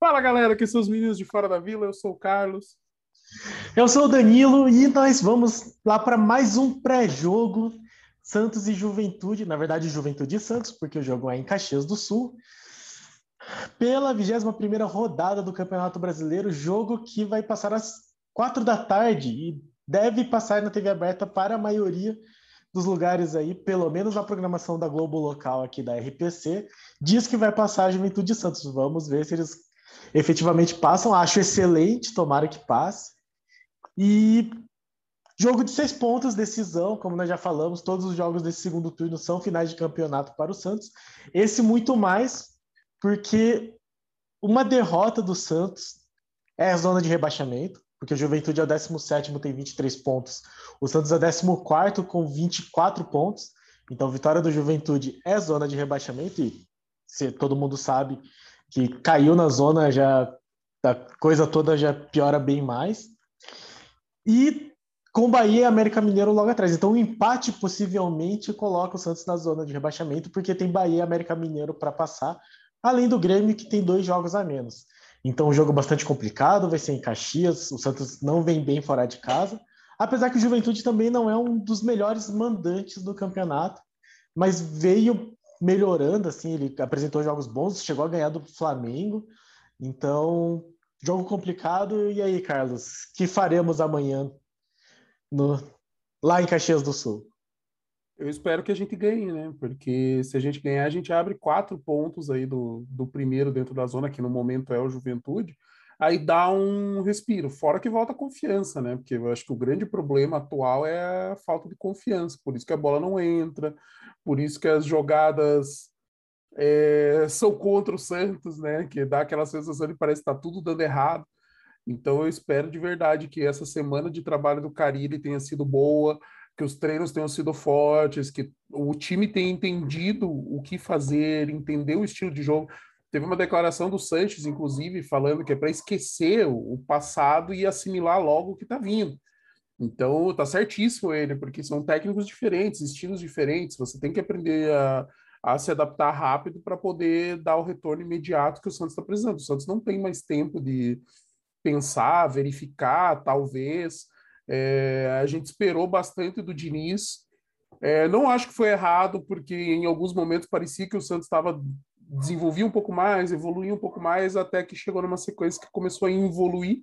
Fala galera, aqui são os meninos de Fora da Vila, eu sou o Carlos. Eu sou o Danilo e nós vamos lá para mais um pré-jogo Santos e Juventude, na verdade Juventude e Santos, porque o jogo é em Caxias do Sul. Pela 21ª rodada do Campeonato Brasileiro, jogo que vai passar às quatro da tarde e deve passar na TV aberta para a maioria dos lugares aí, pelo menos na programação da Globo local aqui da RPC, diz que vai passar a Juventude e Santos. Vamos ver se eles efetivamente passam. Acho excelente, tomara que passe. E jogo de seis pontos, decisão, como nós já falamos, todos os jogos desse segundo turno são finais de campeonato para o Santos. Esse muito mais, porque uma derrota do Santos é a zona de rebaixamento, porque o Juventude é o 17, tem 23 pontos. O Santos é o 14 com 24 pontos. Então, vitória do Juventude é zona de rebaixamento e se todo mundo sabe, que caiu na zona já a coisa toda já piora bem mais. E com Bahia e América Mineiro logo atrás. Então o empate possivelmente coloca o Santos na zona de rebaixamento, porque tem Bahia e América Mineiro para passar, além do Grêmio que tem dois jogos a menos. Então um jogo bastante complicado, vai ser em Caxias, o Santos não vem bem fora de casa, apesar que o Juventude também não é um dos melhores mandantes do campeonato, mas veio melhorando, assim, ele apresentou jogos bons, chegou a ganhar do Flamengo. Então, jogo complicado. E aí, Carlos, que faremos amanhã no, lá em Caxias do Sul? Eu espero que a gente ganhe, né? Porque se a gente ganhar, a gente abre quatro pontos aí do, do primeiro dentro da zona, que no momento é o Juventude. Aí dá um respiro, fora que volta a confiança, né? Porque eu acho que o grande problema atual é a falta de confiança, por isso que a bola não entra, por isso que as jogadas é, são contra o Santos, né? Que dá aquela sensação de parece que está tudo dando errado. Então eu espero de verdade que essa semana de trabalho do Carille tenha sido boa, que os treinos tenham sido fortes, que o time tenha entendido o que fazer, entender o estilo de jogo. Teve uma declaração do Sanches, inclusive, falando que é para esquecer o passado e assimilar logo o que está vindo. Então, tá certíssimo ele, porque são técnicos diferentes, estilos diferentes, você tem que aprender a, a se adaptar rápido para poder dar o retorno imediato que o Santos está precisando. O Santos não tem mais tempo de pensar, verificar, talvez. É, a gente esperou bastante do Diniz. É, não acho que foi errado, porque em alguns momentos parecia que o Santos estava desenvolvia um pouco mais, evoluía um pouco mais, até que chegou numa sequência que começou a evoluir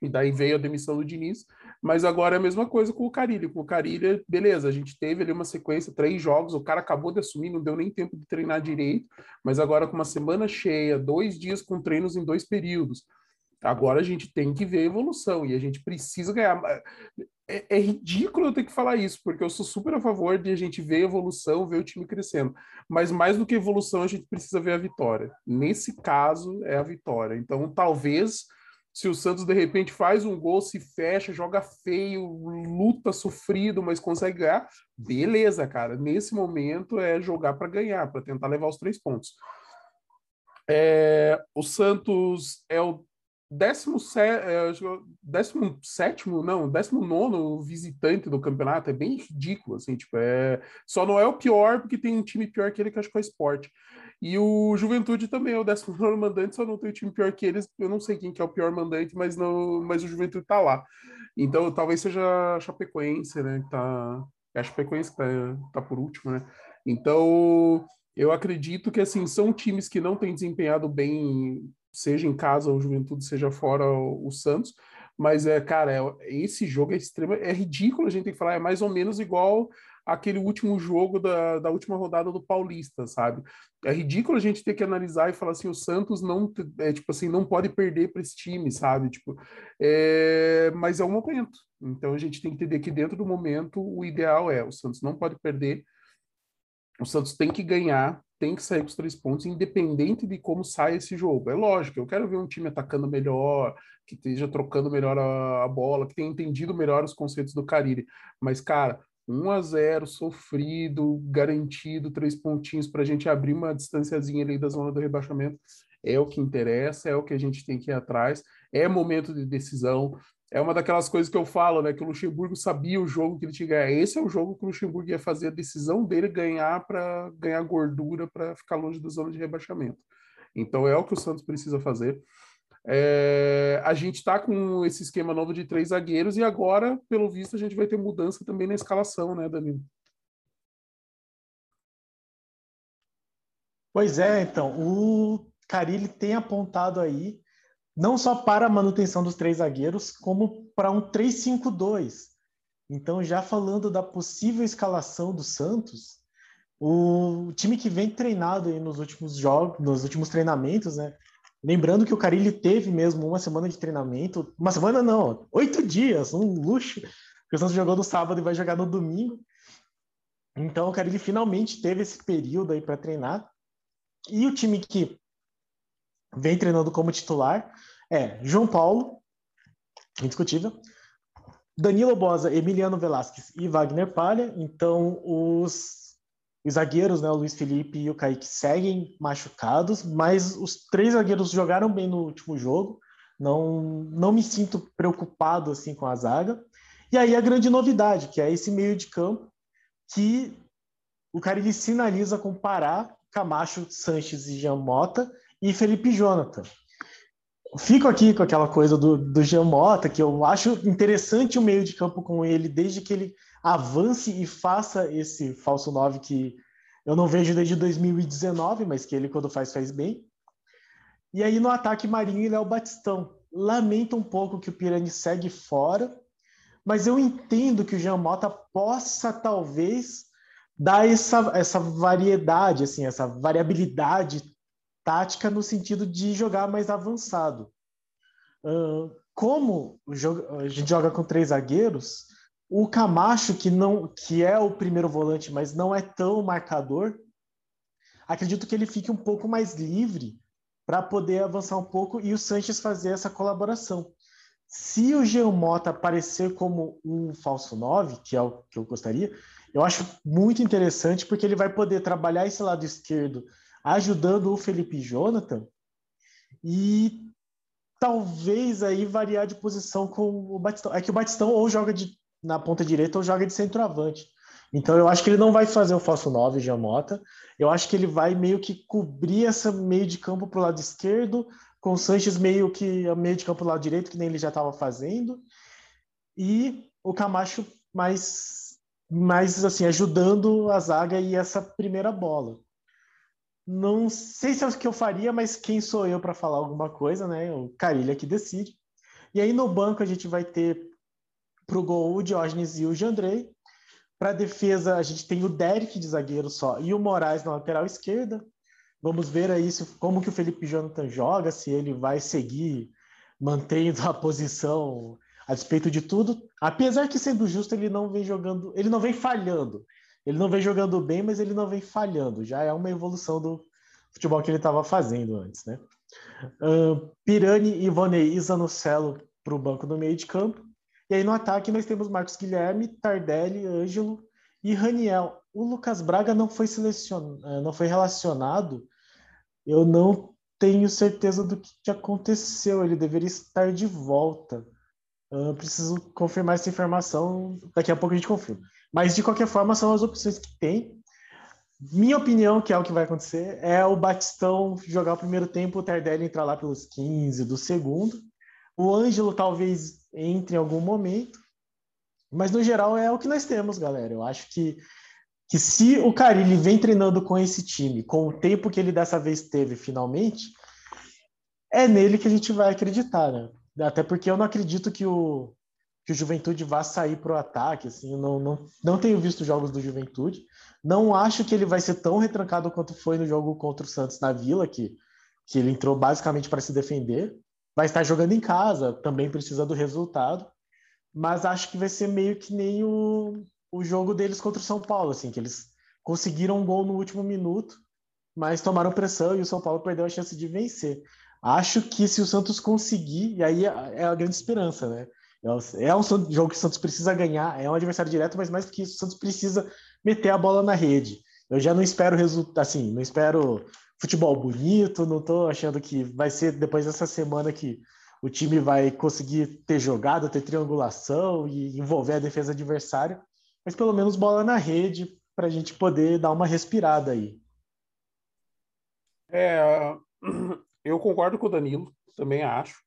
e daí veio a demissão do Diniz, mas agora é a mesma coisa com o Carilho. Com o Carilho, beleza, a gente teve ali uma sequência, três jogos, o cara acabou de assumir, não deu nem tempo de treinar direito, mas agora com uma semana cheia, dois dias com treinos em dois períodos, agora a gente tem que ver a evolução e a gente precisa ganhar. É, é, ridículo eu ter que falar isso, porque eu sou super a favor de a gente ver a evolução, ver o time crescendo. Mas mais do que evolução, a gente precisa ver a vitória. Nesse caso, é a vitória. Então, talvez se o Santos de repente faz um gol, se fecha, joga feio, luta sofrido, mas consegue ganhar, beleza, cara. Nesse momento é jogar para ganhar, para tentar levar os três pontos. É, o Santos é o 17, é, não, 19 visitante do campeonato, é bem ridículo, assim, tipo, é, só não é o pior porque tem um time pior que ele que acho que é o esporte. E o Juventude também é o 19 mandante, só não tem um time pior que eles. Eu não sei quem que é o pior mandante, mas, não, mas o Juventude tá lá. Então talvez seja a Chapecoense, né? Que tá, é a Chapecoense que tá, tá por último, né? Então eu acredito que assim são times que não têm desempenhado bem, seja em casa ou Juventude, seja fora o, o Santos. Mas é, cara, é, esse jogo é extremo, é ridículo a gente tem que falar, é mais ou menos igual aquele último jogo da, da última rodada do Paulista, sabe? É ridículo a gente ter que analisar e falar assim, o Santos não, é, tipo assim, não pode perder para esse time, sabe? Tipo, é, mas é o momento. Então a gente tem que entender que dentro do momento o ideal é o Santos não pode perder, o Santos tem que ganhar, tem que sair com os três pontos, independente de como sai esse jogo. É lógico, eu quero ver um time atacando melhor, que esteja trocando melhor a, a bola, que tenha entendido melhor os conceitos do Cariri. Mas, cara, 1 a 0 sofrido, garantido, três pontinhos para a gente abrir uma distanciazinha ali da zona do rebaixamento. É o que interessa, é o que a gente tem que ir atrás. É momento de decisão. É uma daquelas coisas que eu falo, né? Que o Luxemburgo sabia o jogo que ele tinha que ganhar. Esse é o jogo que o Luxemburgo ia fazer a decisão dele ganhar para ganhar gordura para ficar longe da zona de rebaixamento. Então é o que o Santos precisa fazer. É, a gente está com esse esquema novo de três zagueiros e agora, pelo visto, a gente vai ter mudança também na escalação, né, Danilo? Pois é, então, o Carilli tem apontado aí não só para a manutenção dos três zagueiros, como para um 3-5-2. Então, já falando da possível escalação do Santos, o time que vem treinado nos últimos jogos, nos últimos treinamentos, né? Lembrando que o Carilli teve mesmo uma semana de treinamento, uma semana não, oito dias, um luxo. O Santos jogou no sábado e vai jogar no domingo. Então o Carilli finalmente teve esse período aí para treinar. E o time que vem treinando como titular é João Paulo, indiscutível, Danilo Bosa, Emiliano Velasquez e Wagner Palha. Então, os, os zagueiros, né, o Luiz Felipe e o Kaique, seguem machucados, mas os três zagueiros jogaram bem no último jogo. Não, não me sinto preocupado assim com a zaga. E aí a grande novidade, que é esse meio de campo que o cara ele sinaliza com Pará, Camacho, Sanches e Jean Mota e Felipe Jonathan. Fico aqui com aquela coisa do, do Jean Mota, que eu acho interessante o meio de campo com ele, desde que ele avance e faça esse falso 9 que eu não vejo desde 2019, mas que ele, quando faz, faz bem. E aí no ataque Marinho e Léo Batistão. Lamento um pouco que o Pirani segue fora, mas eu entendo que o Jean Mota possa talvez dar essa, essa variedade, assim, essa variabilidade tática no sentido de jogar mais avançado. Uh, como a gente joga com três zagueiros, o Camacho, que não que é o primeiro volante, mas não é tão marcador, acredito que ele fique um pouco mais livre para poder avançar um pouco e o Sanches fazer essa colaboração. Se o Jean Mota aparecer como um falso 9, que é o que eu gostaria, eu acho muito interessante porque ele vai poder trabalhar esse lado esquerdo ajudando o Felipe Jonathan e talvez aí variar de posição com o Batistão. É que o Batistão ou joga de, na ponta direita ou joga de centroavante. Então eu acho que ele não vai fazer o falso 9 de Amota. Eu acho que ele vai meio que cobrir essa meio de campo para o lado esquerdo, com o Sanches meio que meio de campo para o lado direito, que nem ele já estava fazendo. E o Camacho mais mas assim, ajudando a zaga e essa primeira bola. Não sei se é o que eu faria, mas quem sou eu para falar alguma coisa, né? O Carilha que decide. E aí no banco a gente vai ter para o gol o Diógenes e o Jandrei. Para defesa a gente tem o Derek de zagueiro só e o Moraes na lateral esquerda. Vamos ver aí se, como que o Felipe Jonathan joga, se ele vai seguir mantendo a posição a despeito de tudo. Apesar que, sendo justo, ele não vem jogando, ele não vem falhando. Ele não vem jogando bem, mas ele não vem falhando. Já é uma evolução do futebol que ele estava fazendo antes, né? Uh, Pirani, e Zanocelo para o banco no meio de campo. E aí no ataque nós temos Marcos Guilherme, Tardelli, Ângelo e Raniel. O Lucas Braga não foi selecionado, eh, não foi relacionado. Eu não tenho certeza do que aconteceu. Ele deveria estar de volta. Preciso confirmar essa informação, daqui a pouco a gente confirma. Mas, de qualquer forma, são as opções que tem. Minha opinião, que é o que vai acontecer, é o Batistão jogar o primeiro tempo, o Tardelli entrar lá pelos 15 do segundo. O Ângelo talvez entre em algum momento. Mas, no geral, é o que nós temos, galera. Eu acho que, que se o Carilli vem treinando com esse time, com o tempo que ele dessa vez teve, finalmente, é nele que a gente vai acreditar, né? Até porque eu não acredito que o, que o Juventude vá sair para o ataque. Assim, não, não, não tenho visto jogos do Juventude. Não acho que ele vai ser tão retrancado quanto foi no jogo contra o Santos na Vila, que, que ele entrou basicamente para se defender. Vai estar jogando em casa, também precisa do resultado. Mas acho que vai ser meio que nem o, o jogo deles contra o São Paulo, assim, que eles conseguiram um gol no último minuto, mas tomaram pressão e o São Paulo perdeu a chance de vencer. Acho que se o Santos conseguir, e aí é, é a grande esperança, né? É um jogo que o Santos precisa ganhar, é um adversário direto, mas mais do que isso, o Santos precisa meter a bola na rede. Eu já não espero resultado, assim, não espero futebol bonito, não estou achando que vai ser depois dessa semana que o time vai conseguir ter jogada, ter triangulação e envolver a defesa adversária, mas pelo menos bola na rede para a gente poder dar uma respirada aí. É, eu concordo com o Danilo, também acho.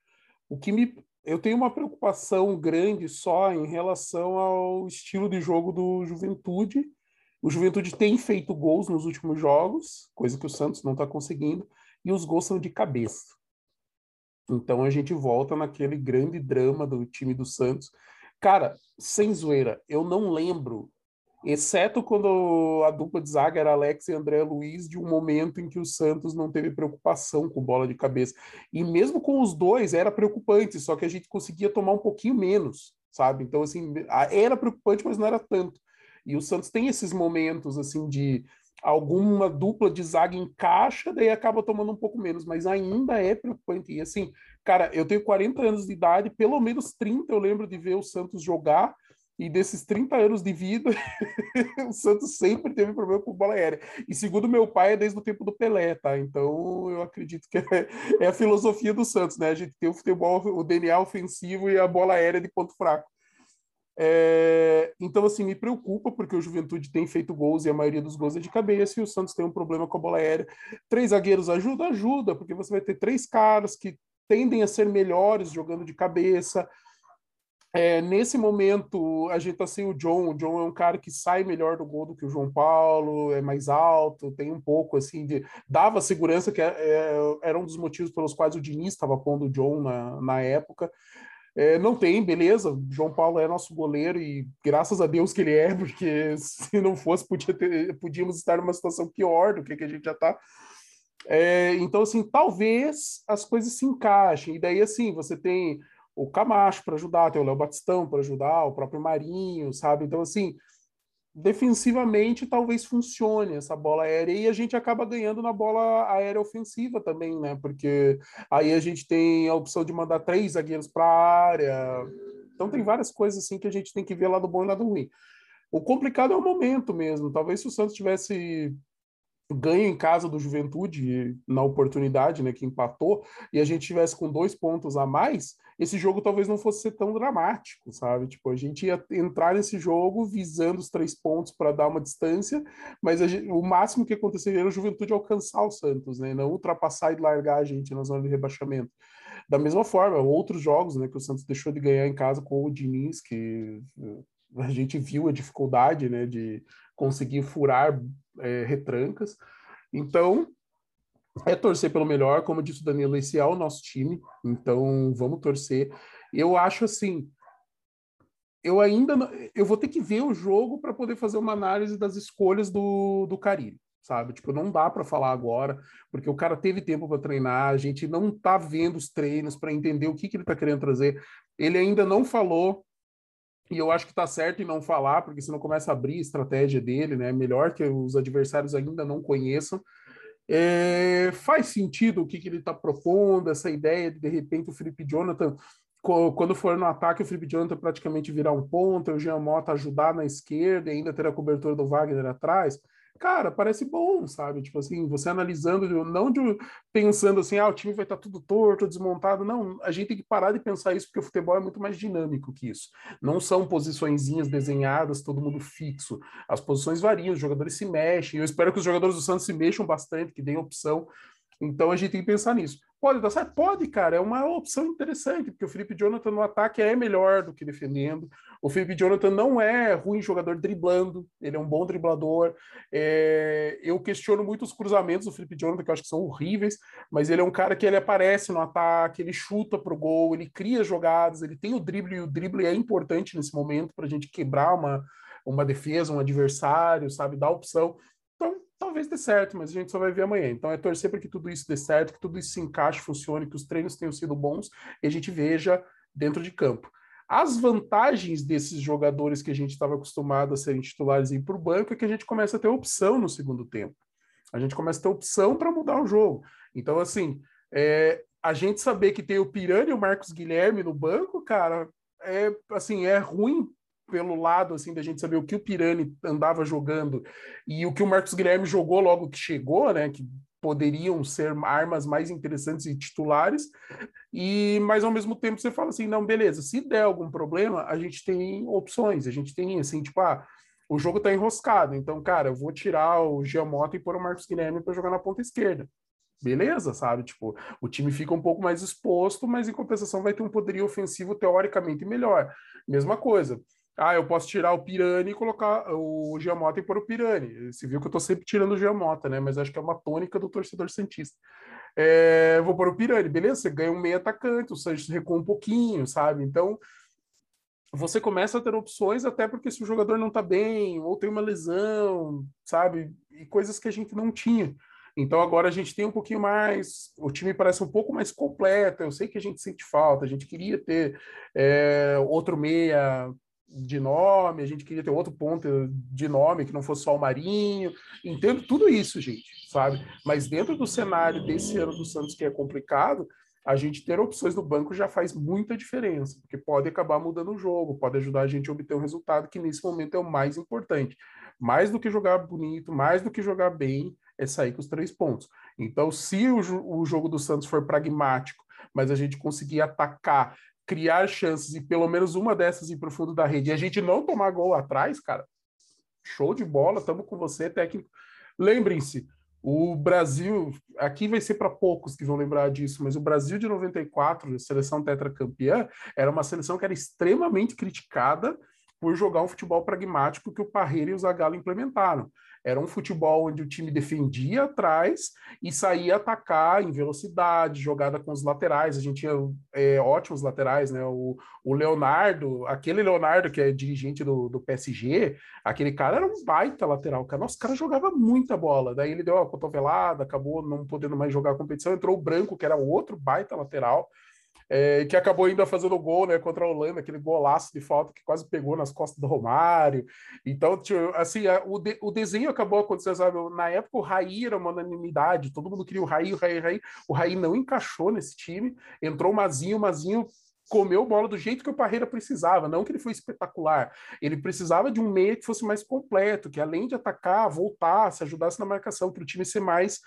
O que me eu tenho uma preocupação grande só em relação ao estilo de jogo do Juventude. O Juventude tem feito gols nos últimos jogos, coisa que o Santos não está conseguindo, e os gols são de cabeça. Então a gente volta naquele grande drama do time do Santos. Cara, sem zoeira, eu não lembro exceto quando a dupla de zaga era Alex e André Luiz, de um momento em que o Santos não teve preocupação com bola de cabeça. E mesmo com os dois era preocupante, só que a gente conseguia tomar um pouquinho menos, sabe? Então, assim, era preocupante, mas não era tanto. E o Santos tem esses momentos, assim, de alguma dupla de zaga encaixa, daí acaba tomando um pouco menos, mas ainda é preocupante. E assim, cara, eu tenho 40 anos de idade, pelo menos 30 eu lembro de ver o Santos jogar e desses 30 anos de vida, o Santos sempre teve problema com bola aérea. E segundo meu pai, é desde o tempo do Pelé, tá? Então eu acredito que é, é a filosofia do Santos, né? A gente tem o futebol, o DNA ofensivo e a bola aérea de ponto fraco. É, então, assim, me preocupa, porque o Juventude tem feito gols e a maioria dos gols é de cabeça, e o Santos tem um problema com a bola aérea. Três zagueiros ajuda? Ajuda, porque você vai ter três caras que tendem a ser melhores jogando de cabeça. É, nesse momento, a gente tá sem o John. O John é um cara que sai melhor do gol do que o João Paulo, é mais alto, tem um pouco assim de. dava segurança, que é, é, era um dos motivos pelos quais o Diniz estava pondo o John na, na época. É, não tem, beleza. João Paulo é nosso goleiro e graças a Deus que ele é, porque se não fosse, podia ter, podíamos estar numa situação pior do que, que a gente já está. É, então, assim, talvez as coisas se encaixem. E daí, assim, você tem o Camacho para ajudar, tem o Léo Batistão para ajudar, o próprio Marinho, sabe? Então, assim, defensivamente talvez funcione essa bola aérea e a gente acaba ganhando na bola aérea ofensiva também, né? Porque aí a gente tem a opção de mandar três zagueiros para a área. Então tem várias coisas assim que a gente tem que ver lá do bom e lá do ruim. O complicado é o momento mesmo. Talvez se o Santos tivesse ganho em casa do Juventude na oportunidade, né, que empatou, e a gente tivesse com dois pontos a mais, esse jogo talvez não fosse ser tão dramático, sabe? Tipo, a gente ia entrar nesse jogo visando os três pontos para dar uma distância, mas gente, o máximo que aconteceria era o Juventude alcançar o Santos, né, não ultrapassar e largar a gente na zona de rebaixamento. Da mesma forma, outros jogos, né, que o Santos deixou de ganhar em casa com o Diniz, que eh, a gente viu a dificuldade, né, de conseguir furar é, retrancas. Então, é torcer pelo melhor, como disse o Danilo, esse é o nosso time, então vamos torcer. Eu acho assim, eu ainda não, eu vou ter que ver o jogo para poder fazer uma análise das escolhas do, do Carilho, sabe? Tipo, não dá para falar agora, porque o cara teve tempo para treinar, a gente não tá vendo os treinos para entender o que, que ele tá querendo trazer. Ele ainda não falou e eu acho que está certo em não falar, porque senão começa a abrir a estratégia dele, né? Melhor que os adversários ainda não conheçam. É, faz sentido o que, que ele está propondo, essa ideia de de repente o Felipe Jonathan, quando for no ataque, o Felipe Jonathan praticamente virar um ponto, o Jean Mota ajudar na esquerda e ainda ter a cobertura do Wagner atrás cara, parece bom, sabe? Tipo assim, você analisando, não de, pensando assim, ah, o time vai estar tá tudo torto, desmontado. Não, a gente tem que parar de pensar isso, porque o futebol é muito mais dinâmico que isso. Não são posiçõezinhas desenhadas, todo mundo fixo. As posições variam, os jogadores se mexem. Eu espero que os jogadores do Santos se mexam bastante, que deem opção. Então a gente tem que pensar nisso. Pode dar certo? Pode, cara. É uma opção interessante, porque o Felipe Jonathan no ataque é melhor do que defendendo. O Felipe Jonathan não é ruim jogador driblando, ele é um bom driblador. É... Eu questiono muito os cruzamentos do Felipe Jonathan, que eu acho que são horríveis, mas ele é um cara que ele aparece no ataque, ele chuta pro gol, ele cria jogadas, ele tem o drible, e o drible é importante nesse momento para a gente quebrar uma, uma defesa, um adversário, sabe? Dar opção. Então, talvez dê certo, mas a gente só vai ver amanhã. Então é torcer para que tudo isso dê certo, que tudo isso se encaixe, funcione, que os treinos tenham sido bons e a gente veja dentro de campo. As vantagens desses jogadores que a gente estava acostumado a serem titulares e ir para o banco é que a gente começa a ter opção no segundo tempo. A gente começa a ter opção para mudar o jogo. Então, assim, é, a gente saber que tem o Pirani e o Marcos Guilherme no banco, cara, é assim, é ruim pelo lado assim da gente saber o que o Pirani andava jogando e o que o Marcos Guilherme jogou logo que chegou, né? Que poderiam ser armas mais interessantes e titulares. E mas ao mesmo tempo você fala assim, não, beleza, se der algum problema, a gente tem opções, a gente tem assim, tipo, ah, o jogo tá enroscado, então, cara, eu vou tirar o Giamota e pôr o Marcos Guilherme para jogar na ponta esquerda. beleza, sabe? Tipo, o time fica um pouco mais exposto, mas em compensação vai ter um poderio ofensivo teoricamente melhor. Mesma coisa. Ah, eu posso tirar o Pirani e colocar o Giamota e pôr o Pirani. Você viu que eu tô sempre tirando o Giamota, né? Mas acho que é uma tônica do torcedor Santista. É, vou pôr o Pirani, beleza? Você ganha um meio atacante, o Santos recua um pouquinho, sabe? Então, você começa a ter opções, até porque se o jogador não tá bem, ou tem uma lesão, sabe? E coisas que a gente não tinha. Então agora a gente tem um pouquinho mais, o time parece um pouco mais completo. Eu sei que a gente sente falta, a gente queria ter é, outro meia de nome, a gente queria ter outro ponto de nome que não fosse só o Marinho. Entendo tudo isso, gente, sabe? Mas dentro do cenário desse ano do Santos que é complicado, a gente ter opções no banco já faz muita diferença, porque pode acabar mudando o jogo, pode ajudar a gente a obter um resultado que nesse momento é o mais importante. Mais do que jogar bonito, mais do que jogar bem, é sair com os três pontos. Então, se o, o jogo do Santos for pragmático, mas a gente conseguir atacar, criar chances e pelo menos uma dessas ir para o fundo da rede e a gente não tomar gol atrás, cara, show de bola, estamos com você, técnico. Lembrem-se, o Brasil, aqui vai ser para poucos que vão lembrar disso, mas o Brasil de 94, a seleção tetracampeã, era uma seleção que era extremamente criticada por jogar um futebol pragmático que o Parreira e o Zagallo implementaram. Era um futebol onde o time defendia atrás e saía atacar em velocidade, jogada com os laterais. A gente tinha é, ótimos laterais, né? O, o, Leonardo, aquele Leonardo que é dirigente do, do PSG, aquele cara era um baita lateral. Cara. Nossa, o cara jogava muita bola. Daí ele deu a cotovelada, acabou não podendo mais jogar a competição. Entrou o Branco, que era outro baita lateral é, que acabou ainda fazendo gol né, contra a Holanda, aquele golaço de falta que quase pegou nas costas do Romário. Então, assim, a, o, de, o desenho acabou acontecendo, sabe? Na época o Raí era uma unanimidade, todo mundo queria o Raí, o Raí, o Raí. O Raí não encaixou nesse time, entrou o Mazinho, o Mazinho comeu bola do jeito que o Parreira precisava, não que ele foi espetacular. Ele precisava de um meia que fosse mais completo, que além de atacar, voltasse, ajudasse na marcação, para o time ser mais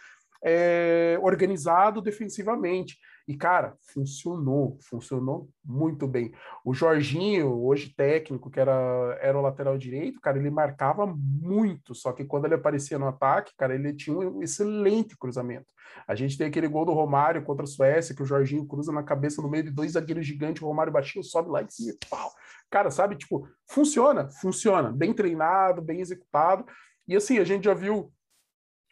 é, organizado defensivamente. E, cara, funcionou, funcionou muito bem. O Jorginho, hoje técnico, que era, era o lateral direito, cara, ele marcava muito, só que quando ele aparecia no ataque, cara, ele tinha um excelente cruzamento. A gente tem aquele gol do Romário contra a Suécia, que o Jorginho cruza na cabeça no meio de dois zagueiros gigantes, o Romário baixinho sobe lá em cima, pau. Cara, sabe, tipo, funciona, funciona, bem treinado, bem executado. E assim, a gente já viu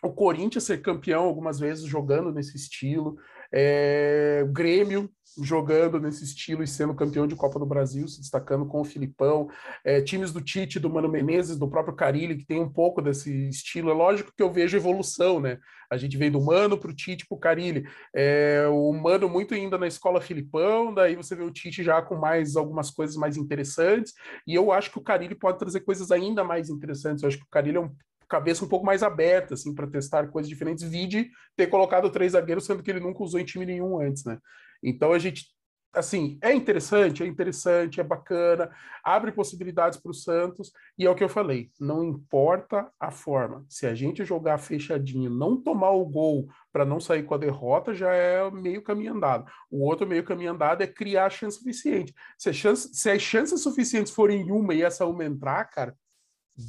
o Corinthians ser campeão algumas vezes jogando nesse estilo, é, Grêmio jogando nesse estilo e sendo campeão de Copa do Brasil, se destacando com o Filipão, é, times do Tite, do Mano Menezes, do próprio Carilli, que tem um pouco desse estilo. É lógico que eu vejo evolução, né? A gente veio do Mano para o Tite para o Carilli. É, o Mano muito ainda na escola Filipão, daí você vê o Tite já com mais algumas coisas mais interessantes, e eu acho que o Carilli pode trazer coisas ainda mais interessantes. Eu acho que o Carilli é um cabeça um pouco mais aberta, assim, para testar coisas diferentes. Vide ter colocado três zagueiros, sendo que ele nunca usou em time nenhum antes, né? Então a gente, assim, é interessante, é interessante, é bacana, abre possibilidades para o Santos, e é o que eu falei, não importa a forma. Se a gente jogar fechadinho, não tomar o gol para não sair com a derrota, já é meio caminho andado. O outro meio caminho andado é criar a chance suficiente. Se, chance, se as chances suficientes forem uma e essa uma entrar, cara,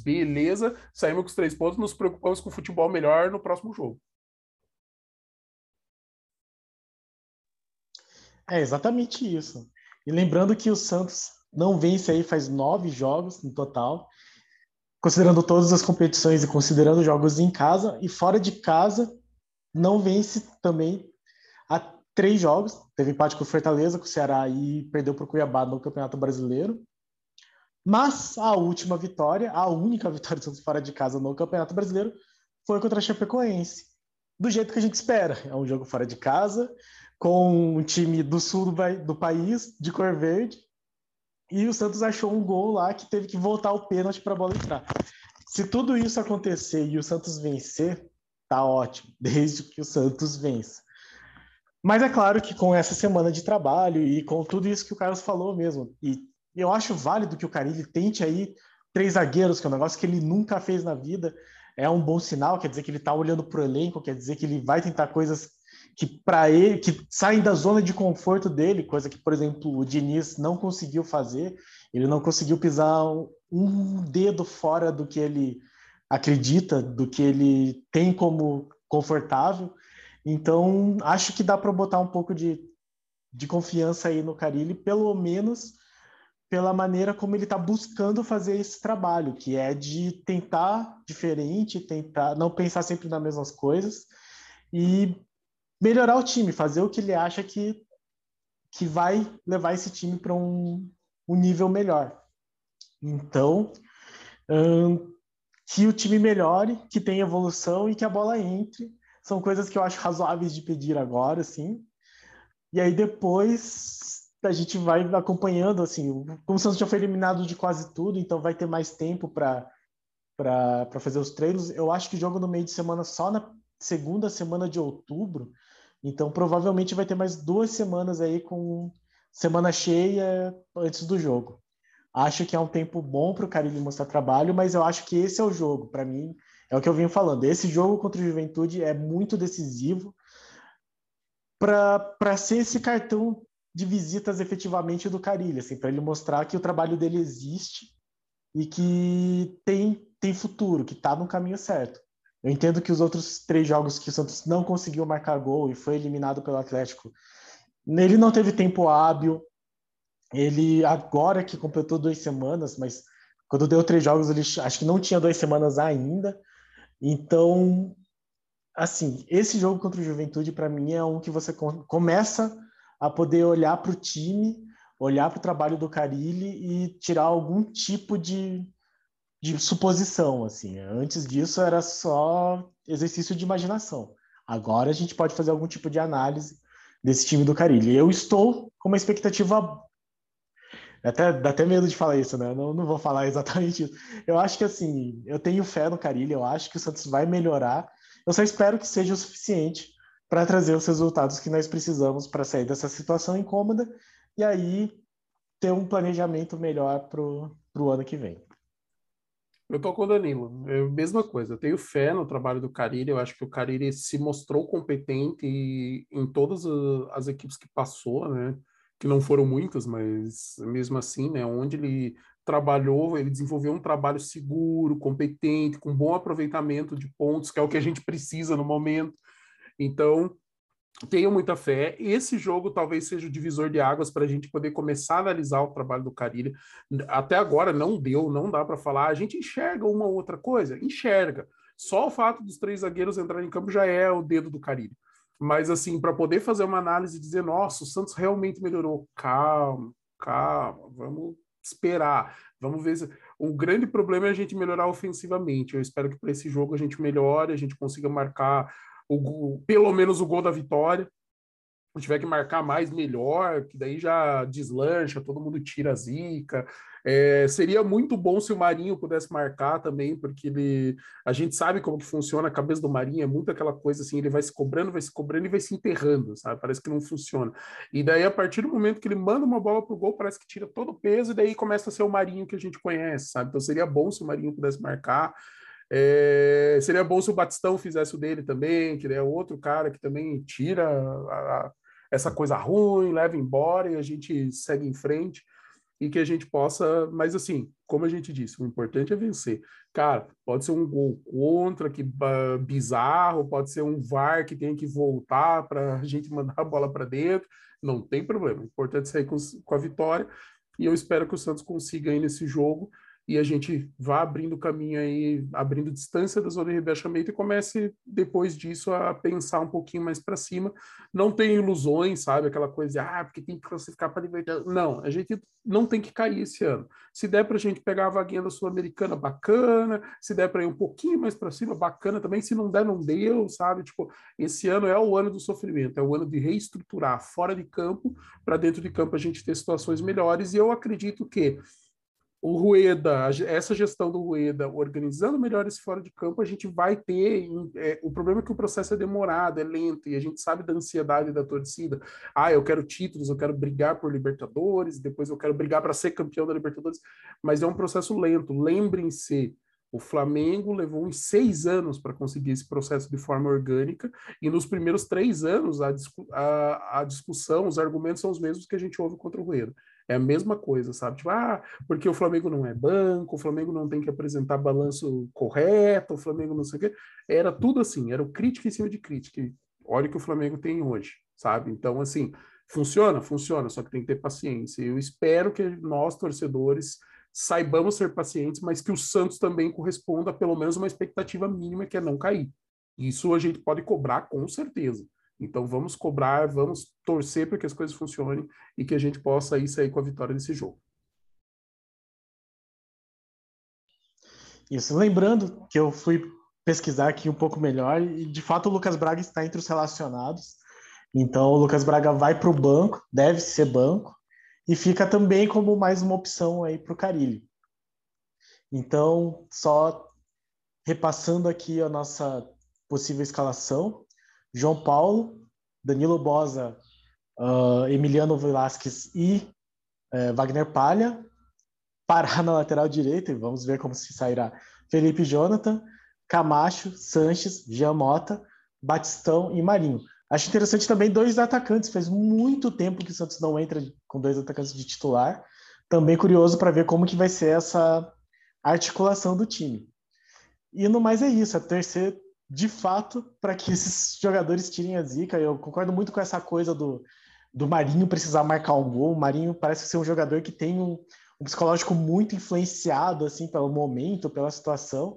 Beleza, saímos com os três pontos, nos preocupamos com o futebol melhor no próximo jogo. É exatamente isso. E lembrando que o Santos não vence aí faz nove jogos no total, considerando todas as competições e considerando jogos em casa e fora de casa, não vence também há três jogos. Teve empate com o Fortaleza, com o Ceará e perdeu para o Cuiabá no Campeonato Brasileiro. Mas a última vitória, a única vitória do Santos fora de casa no Campeonato Brasileiro, foi contra a Chapecoense. Do jeito que a gente espera. É um jogo fora de casa, com um time do sul do, país, de cor verde. E o Santos achou um gol lá que teve que voltar o pênalti para a bola entrar. Se tudo isso acontecer e o Santos vencer, tá ótimo, desde que o Santos vença. Mas é claro que com essa semana de trabalho e com tudo isso que o Carlos falou mesmo, e eu acho válido que o Carilli tente aí três zagueiros, que é um negócio que ele nunca fez na vida. É um bom sinal, quer dizer que ele está olhando para o elenco, quer dizer que ele vai tentar coisas que para ele que saem da zona de conforto dele, coisa que, por exemplo, o Diniz não conseguiu fazer. Ele não conseguiu pisar um dedo fora do que ele acredita, do que ele tem como confortável. Então, acho que dá para botar um pouco de, de confiança aí no Carilli, pelo menos pela maneira como ele está buscando fazer esse trabalho, que é de tentar diferente, tentar não pensar sempre nas mesmas coisas e melhorar o time, fazer o que ele acha que, que vai levar esse time para um, um nível melhor. Então, hum, que o time melhore, que tenha evolução e que a bola entre. São coisas que eu acho razoáveis de pedir agora, sim. E aí depois a gente vai acompanhando, assim, como o Santos já foi eliminado de quase tudo, então vai ter mais tempo para para fazer os treinos. Eu acho que jogo no meio de semana só na segunda semana de outubro, então provavelmente vai ter mais duas semanas aí com semana cheia antes do jogo. Acho que é um tempo bom para o Carilli mostrar trabalho, mas eu acho que esse é o jogo. Para mim, é o que eu venho falando. Esse jogo contra o Juventude é muito decisivo para ser esse cartão de visitas efetivamente do Carilli, assim, para ele mostrar que o trabalho dele existe e que tem, tem futuro, que está no caminho certo. Eu entendo que os outros três jogos que o Santos não conseguiu marcar gol e foi eliminado pelo Atlético, ele não teve tempo hábil. Ele agora que completou duas semanas, mas quando deu três jogos, ele acho que não tinha duas semanas ainda. Então, assim, esse jogo contra o Juventude para mim é um que você começa a poder olhar para o time, olhar para o trabalho do Carilli e tirar algum tipo de, de suposição. Assim. Antes disso era só exercício de imaginação. Agora a gente pode fazer algum tipo de análise desse time do Carilli. Eu estou com uma expectativa. Até, dá até medo de falar isso, né? Eu não, não vou falar exatamente isso. Eu acho que assim, eu tenho fé no Carilli, eu acho que o Santos vai melhorar. Eu só espero que seja o suficiente para trazer os resultados que nós precisamos para sair dessa situação incômoda e aí ter um planejamento melhor para o ano que vem. Eu tô com o Danilo, é mesma coisa. Eu tenho fé no trabalho do Cariri. Eu acho que o Cariri se mostrou competente em todas as equipes que passou, né? Que não foram muitas, mas mesmo assim, né? Onde ele trabalhou, ele desenvolveu um trabalho seguro, competente, com bom aproveitamento de pontos, que é o que a gente precisa no momento. Então, tenho muita fé. Esse jogo talvez seja o divisor de águas para a gente poder começar a analisar o trabalho do Carilli. Até agora não deu, não dá para falar. A gente enxerga uma ou outra coisa? Enxerga. Só o fato dos três zagueiros entrarem em campo já é o dedo do Carilli. Mas, assim, para poder fazer uma análise e dizer, nossa, o Santos realmente melhorou. Calma, calma, vamos esperar. Vamos ver se. O grande problema é a gente melhorar ofensivamente. Eu espero que para esse jogo a gente melhore, a gente consiga marcar o, pelo menos o gol da vitória. Se tiver que marcar mais, melhor, que daí já deslancha, todo mundo tira a zica. É, seria muito bom se o Marinho pudesse marcar também, porque ele, a gente sabe como que funciona a cabeça do Marinho, é muito aquela coisa assim, ele vai se cobrando, vai se cobrando e vai se enterrando, sabe? Parece que não funciona. E daí, a partir do momento que ele manda uma bola pro gol, parece que tira todo o peso, e daí começa a ser o Marinho que a gente conhece, sabe? Então seria bom se o Marinho pudesse marcar. É, seria bom se o Batistão fizesse o dele também, que é outro cara que também tira a, a, essa coisa ruim, leva embora e a gente segue em frente e que a gente possa, mas assim, como a gente disse, o importante é vencer. Cara, pode ser um gol contra, que bizarro, pode ser um VAR que tem que voltar para a gente mandar a bola para dentro, não tem problema. O importante é sair com, com a vitória e eu espero que o Santos consiga aí nesse jogo e a gente vá abrindo caminho aí, abrindo distância da zona de rebaixamento e comece depois disso a pensar um pouquinho mais para cima. Não tem ilusões, sabe? Aquela coisa de, ah, porque tem que classificar para Libertadores. Não, a gente não tem que cair esse ano. Se der para a gente pegar a vaguinha da Sul-Americana, bacana. Se der para ir um pouquinho mais para cima, bacana também. Se não der, não deu, sabe? Tipo, esse ano é o ano do sofrimento, é o ano de reestruturar fora de campo, para dentro de campo a gente ter situações melhores. E eu acredito que o Rueda, essa gestão do Rueda, organizando melhor esse fora de campo, a gente vai ter. É, o problema é que o processo é demorado, é lento, e a gente sabe da ansiedade da torcida. Ah, eu quero títulos, eu quero brigar por Libertadores, depois eu quero brigar para ser campeão da Libertadores, mas é um processo lento. Lembrem-se, o Flamengo levou uns seis anos para conseguir esse processo de forma orgânica, e nos primeiros três anos a, a, a discussão, os argumentos são os mesmos que a gente ouve contra o Rueda. É a mesma coisa, sabe? Tipo, ah, porque o Flamengo não é banco, o Flamengo não tem que apresentar balanço correto, o Flamengo não sei o quê. Era tudo assim, era o crítica em cima de crítica. Olha o que o Flamengo tem hoje, sabe? Então, assim, funciona? Funciona, só que tem que ter paciência. Eu espero que nós, torcedores, saibamos ser pacientes, mas que o Santos também corresponda a pelo menos uma expectativa mínima, que é não cair. Isso a gente pode cobrar com certeza. Então vamos cobrar, vamos torcer para que as coisas funcionem e que a gente possa aí sair com a vitória desse jogo. Isso. Lembrando que eu fui pesquisar aqui um pouco melhor e de fato o Lucas Braga está entre os relacionados. Então o Lucas Braga vai para o banco, deve ser banco, e fica também como mais uma opção aí para o Carilli. Então, só repassando aqui a nossa possível escalação: João Paulo, Danilo Bosa, uh, Emiliano Velasquez e uh, Wagner Palha. Pará na lateral direita, e vamos ver como se sairá Felipe Jonathan, Camacho, Sanches, Jean Mota, Batistão e Marinho. Acho interessante também dois atacantes. Faz muito tempo que o Santos não entra com dois atacantes de titular. Também curioso para ver como que vai ser essa articulação do time. E no mais é isso, é torcer de fato para que esses jogadores tirem a zica. Eu concordo muito com essa coisa do, do Marinho precisar marcar um gol. O Marinho parece ser um jogador que tem um, um psicológico muito influenciado assim pelo momento, pela situação.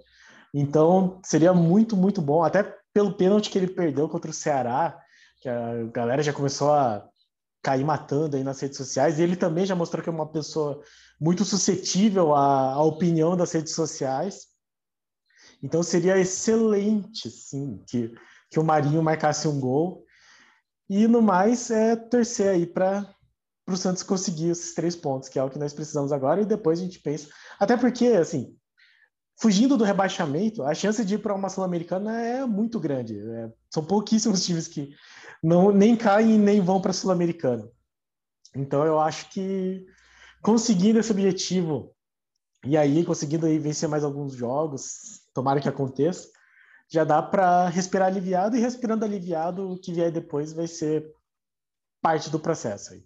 Então seria muito, muito bom, até pelo pênalti que ele perdeu contra o Ceará que a galera já começou a cair matando aí nas redes sociais, e ele também já mostrou que é uma pessoa muito suscetível à, à opinião das redes sociais. Então seria excelente, sim, que, que o Marinho marcasse um gol. E no mais é torcer aí para o Santos conseguir esses três pontos, que é o que nós precisamos agora, e depois a gente pensa. Até porque, assim, fugindo do rebaixamento, a chance de ir para uma Sul-Americana é muito grande. É, são pouquíssimos times que não nem caem nem vão para a Sul-Americana. Então eu acho que conseguindo esse objetivo e aí conseguindo aí vencer mais alguns jogos, tomara que aconteça, já dá para respirar aliviado e respirando aliviado o que vier depois vai ser parte do processo aí.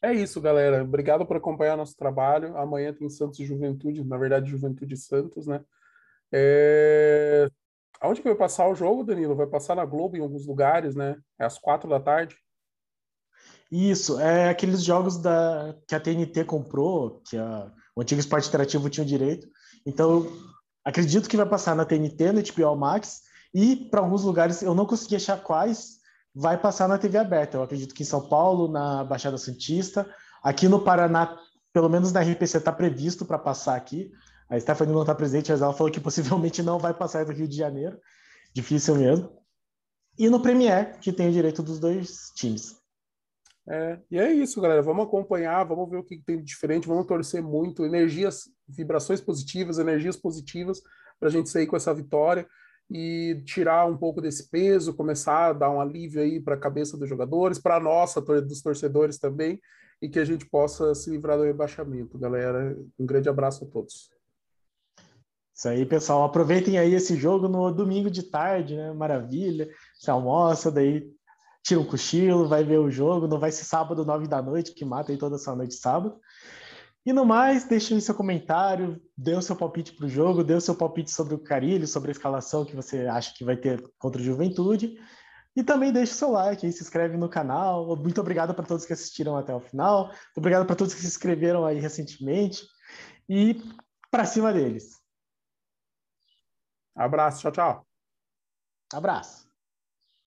É isso, galera. Obrigado por acompanhar nosso trabalho. Amanhã tem Santos e Juventude, na verdade, Juventude Santos, né? É... Aonde que vai passar o jogo, Danilo? Vai passar na Globo em alguns lugares, né? É às quatro da tarde. Isso, é aqueles jogos da, que a TNT comprou, que a, o antigo esporte interativo tinha o direito. Então, acredito que vai passar na TNT, no HBO Max, e para alguns lugares, eu não consegui achar quais, vai passar na TV aberta. Eu acredito que em São Paulo, na Baixada Santista, aqui no Paraná, pelo menos na RPC, está previsto para passar aqui. A Stephanie não está presente, mas ela falou que possivelmente não vai passar do Rio de Janeiro. Difícil mesmo. E no Premier, que tem o direito dos dois times. É, e é isso, galera. Vamos acompanhar, vamos ver o que tem de diferente, vamos torcer muito. Energias, vibrações positivas, energias positivas para a gente sair com essa vitória e tirar um pouco desse peso, começar a dar um alívio aí para a cabeça dos jogadores, para a nossa, dos torcedores também, e que a gente possa se livrar do rebaixamento, galera. Um grande abraço a todos. Isso aí, pessoal. Aproveitem aí esse jogo no domingo de tarde, né? Maravilha. Você almoça, daí tira um cochilo, vai ver o jogo. Não vai ser sábado, nove da noite, que mata aí toda essa noite de sábado. E no mais, deixe aí seu comentário, dê o seu palpite para o jogo, dê o seu palpite sobre o Carilho, sobre a escalação que você acha que vai ter contra o Juventude. E também deixe o seu like aí, se inscreve no canal. Muito obrigado para todos que assistiram até o final. Muito obrigado para todos que se inscreveram aí recentemente. E para cima deles. Abraço, tchau, tchau. Abraço.